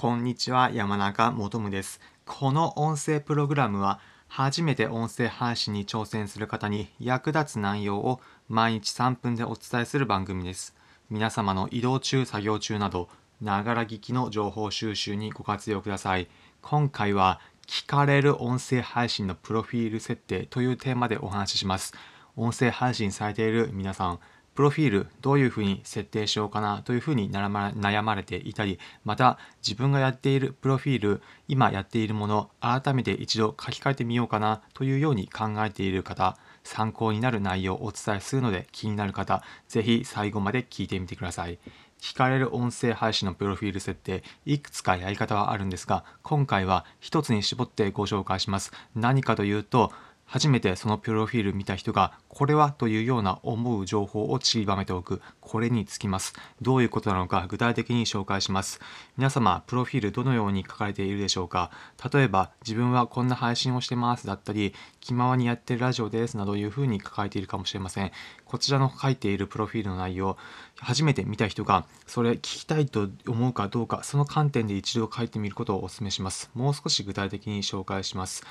こんにちは、山中もとむです。この音声プログラムは、初めて音声配信に挑戦する方に役立つ内容を毎日3分でお伝えする番組です。皆様の移動中、作業中など、ながら聞きの情報収集にご活用ください。今回は、聞かれる音声配信のプロフィール設定というテーマでお話しします。音声配信されている皆さん、プロフィールどういうふうに設定しようかなというふうに悩まれていたり、また自分がやっているプロフィール、今やっているもの、改めて一度書き換えてみようかなというように考えている方、参考になる内容をお伝えするので気になる方、ぜひ最後まで聞いてみてください。聞かれる音声配信のプロフィール設定、いくつかやり方はあるんですが、今回は一つに絞ってご紹介します。何かというと、初めてそのプロフィール見た人がこれはというような思う情報を散りばめておくこれにつきます。どういうことなのか具体的に紹介します。皆様プロフィールどのように書かれているでしょうか。例えば自分はこんな配信をしてますだったり気ままにやってるラジオですなどいうふうに書かれているかもしれません。こちらの書いているプロフィールの内容初めて見た人がそれ聞きたいと思うかどうかその観点で一度書いてみることをお勧めします。もう少し具体的に紹介します。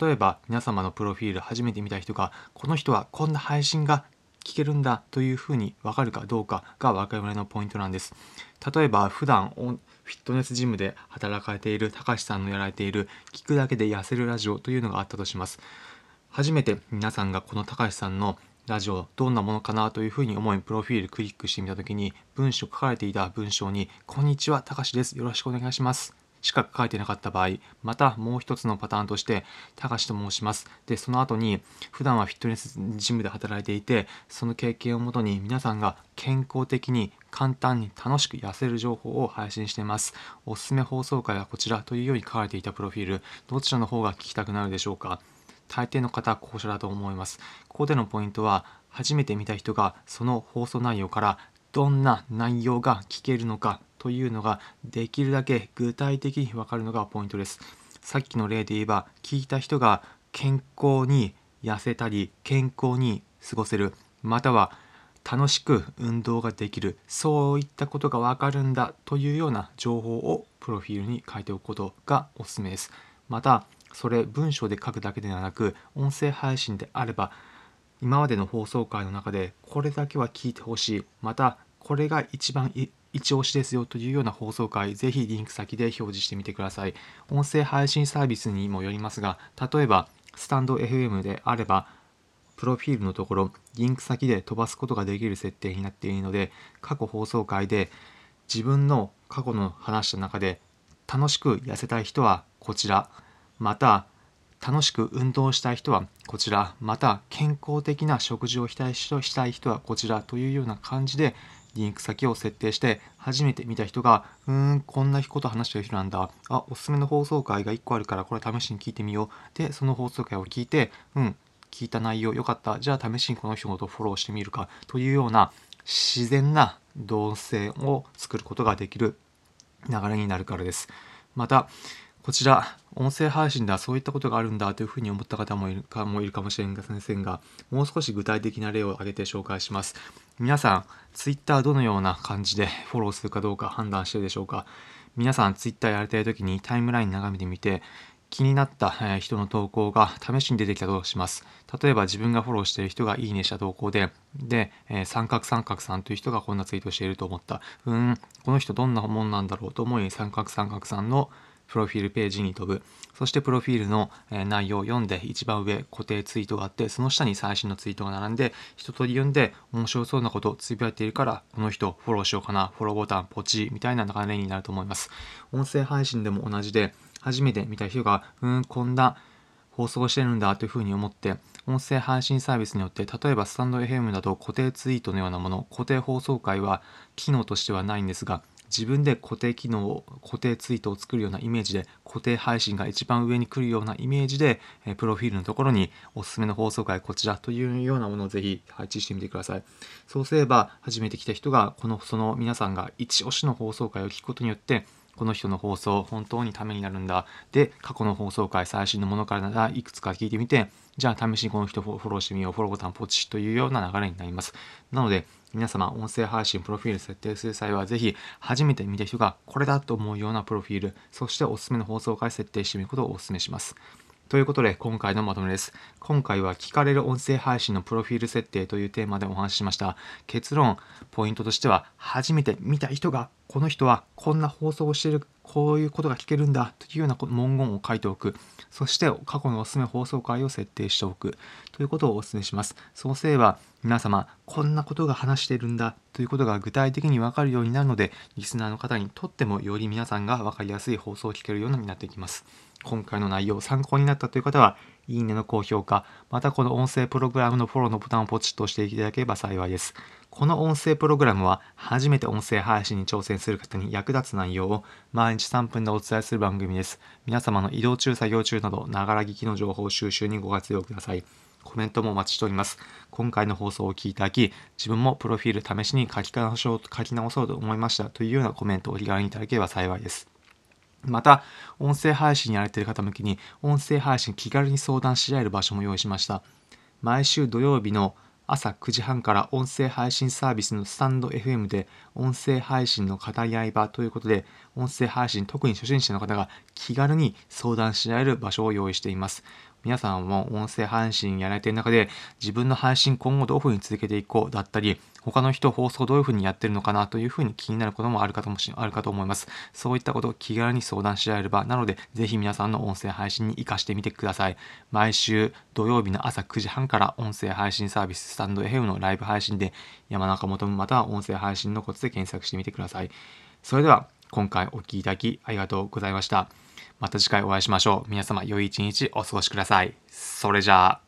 例えば皆様のプロフィール初めて見た人がこの人はこんな配信が聞けるんだというふうに分かるかどうかが我々のポイントなんです。例えば普段フィットネスジムで働かれている高橋さんのやられている聞くだけで痩せるラジオというのがあったとします。初めて皆さんがこの高橋さんのラジオどんなものかなというふうに思いプロフィールクリックしてみた時に文章書かれていた文章に「こんにちは高橋です。よろしくお願いします」しか書いてなかった場合、またもう一つのパターンとして、高橋と申します。で、その後に、普段はフィットネスジムで働いていて、その経験をもとに皆さんが健康的に簡単に楽しく痩せる情報を配信しています。おすすめ放送回はこちらというように書かれていたプロフィール、どちらの方が聞きたくなるでしょうか大抵の方は後者だと思います。ここでのポイントは、初めて見た人がその放送内容からどんな内容が聞けるのかというのができるだけ具体的に分かるのがポイントです。さっきの例で言えば聞いた人が健康に痩せたり健康に過ごせるまたは楽しく運動ができるそういったことが分かるんだというような情報をプロフィールに書いておくことがおすすめです。またそれ文章で書くだけではなく音声配信であれば今までの放送回の中でこれだけは聞いてほしいまたこれが一番一押しですよというような放送回、ぜひリンク先で表示してみてください。音声配信サービスにもよりますが、例えば、スタンド FM であれば、プロフィールのところ、リンク先で飛ばすことができる設定になっているので、過去放送回で自分の過去の話した中で、楽しく痩せたい人はこちら、また、楽しく運動したい人はこちら、また健康的な食事をしたい人はこちらというような感じでリンク先を設定して初めて見た人がうーんこんなこと話してる人なんだ。あおすすめの放送回が1個あるからこれ試しに聞いてみよう。でその放送回を聞いてうん聞いた内容よかった。じゃあ試しにこの人のことフォローしてみるか。というような自然な動線を作ることができる流れになるからです。またこちら、音声配信ではそういったことがあるんだというふうに思った方もいるかもいるかもしれませんが、もう少し具体的な例を挙げて紹介します。皆さん、Twitter どのような感じでフォローするかどうか判断しているでしょうか皆さん、Twitter やりたい時にタイムライン眺めてみて、気になった人の投稿が試しに出てきたとします。例えば自分がフォローしている人がいいねした投稿で、で、え、三角三角さんという人がこんなツイートしていると思った。うん、この人どんなもんなんだろうと思い三角三角さんのプロフィールページに飛ぶ。そしてプロフィールの内容を読んで一番上固定ツイートがあってその下に最新のツイートが並んで一通り読んで面白そうなことをつぶやいているからこの人フォローしようかなフォローボタンポチみたいな流れになると思います音声配信でも同じで初めて見た人がうんこんな放送してるんだというふうに思って音声配信サービスによって例えばスタンド FM だと固定ツイートのようなもの固定放送回は機能としてはないんですが自分で固定機能を固定ツイートを作るようなイメージで固定配信が一番上に来るようなイメージで、えプロフィールのところにおすすめの放送回こちらというようなものをぜひ配置してみてください。そうすれば初めて来た人がこのその皆さんが一押しの放送回を聞くことによってこの人の放送本当にためになるんだ。で過去の放送回最新のものからならいくつか聞いてみてじゃあ試しにこの人フォローしてみようフォローボタンポチというような流れになります。なので皆様、音声配信プロフィール設定する際は、ぜひ、初めて見た人がこれだと思うようなプロフィール、そしておすすめの放送回設定してみることをお勧めします。ということで、今回のまとめです。今回は聞かれる音声配信のプロフィール設定というテーマでお話ししました。結論、ポイントとしては、初めて見た人が、この人はこんな放送をしている、こういうことが聞けるんだというような文言を書いておく。そして過去のおすすめ放送回を設定しておくということをお勧めします。そうすれば皆様こんなことが話しているんだということが具体的にわかるようになるのでリスナーの方にとってもより皆さんが分かりやすい放送を聞けるようになっていきます。今回の内容参考になったという方は、いいねの高評価、またこの音声プログラムのフォローのボタンをポチッと押していただければ幸いです。この音声プログラムは初めて音声配信に挑戦する方に役立つ内容を毎日3分でお伝えする番組です。皆様の移動中、作業中など、ながら聞きの情報収集にご活用ください。コメントもお待ちしております。今回の放送を聞いただき、自分もプロフィール試しに書き直そう書き直そうと思いましたというようなコメントをお気軽にいただければ幸いです。また、音声配信やられている方向けに、音声配信気軽に相談し合える場所も用意しました。毎週土曜日の朝9時半から音声配信サービスのスタンド FM で音声配信の語り合い場ということで音声配信特に初心者の方が気軽に相談し合える場所を用意しています。皆さんも音声配信やられている中で自分の配信今後どういうふうに続けていこうだったり他の人放送どういうふうにやってるのかなというふうに気になることもあるかともしあるかと思います。そういったことを気軽に相談し合えればなのでぜひ皆さんの音声配信に活かしてみてください。毎週土曜日の朝9時半から音声配信サービススタンド FM のライブ配信で山中元または音声配信のコツで検索してみてください。それでは今回お聴きいただきありがとうございました。また次回お会いしましょう。皆様良い一日お過ごしください。それじゃあ。